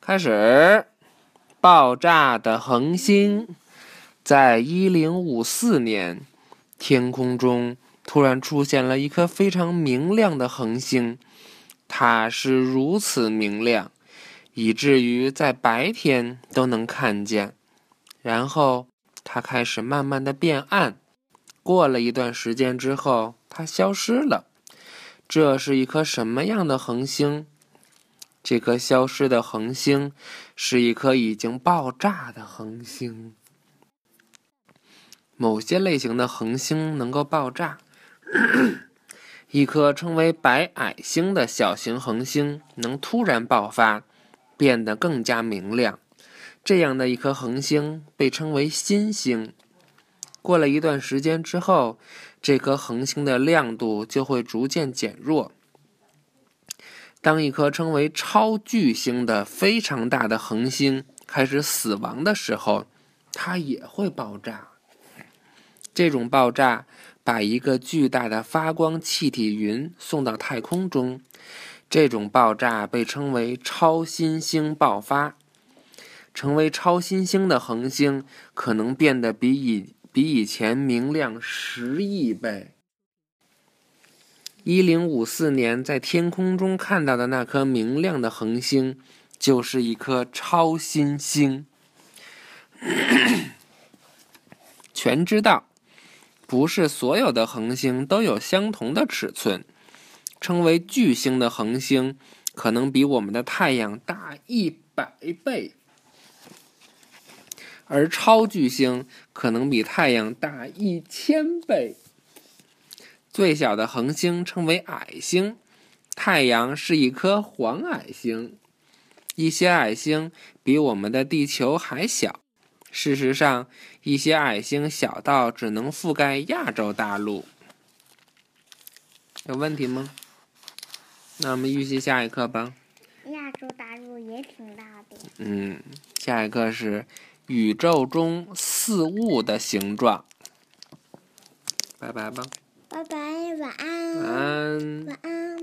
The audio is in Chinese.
开始。爆炸的恒星，在一零五四年，天空中突然出现了一颗非常明亮的恒星，它是如此明亮，以至于在白天都能看见。然后它开始慢慢的变暗，过了一段时间之后，它消失了。这是一颗什么样的恒星？这颗消失的恒星是一颗已经爆炸的恒星。某些类型的恒星能够爆炸。一颗称为白矮星的小型恒星能突然爆发，变得更加明亮。这样的一颗恒星被称为新星。过了一段时间之后，这颗恒星的亮度就会逐渐减弱。当一颗称为超巨星的非常大的恒星开始死亡的时候，它也会爆炸。这种爆炸把一个巨大的发光气体云送到太空中。这种爆炸被称为超新星爆发。成为超新星的恒星可能变得比以比以前明亮十亿倍。一零五四年，在天空中看到的那颗明亮的恒星，就是一颗超新星。全知道，不是所有的恒星都有相同的尺寸。称为巨星的恒星，可能比我们的太阳大一百倍，而超巨星可能比太阳大一千倍。最小的恒星称为矮星，太阳是一颗黄矮星。一些矮星比我们的地球还小。事实上，一些矮星小到只能覆盖亚洲大陆。有问题吗？那我们预习下一课吧。亚洲大陆也挺大的。嗯，下一课是宇宙中四物的形状。拜拜吧。拜拜，晚安。晚安。晚安。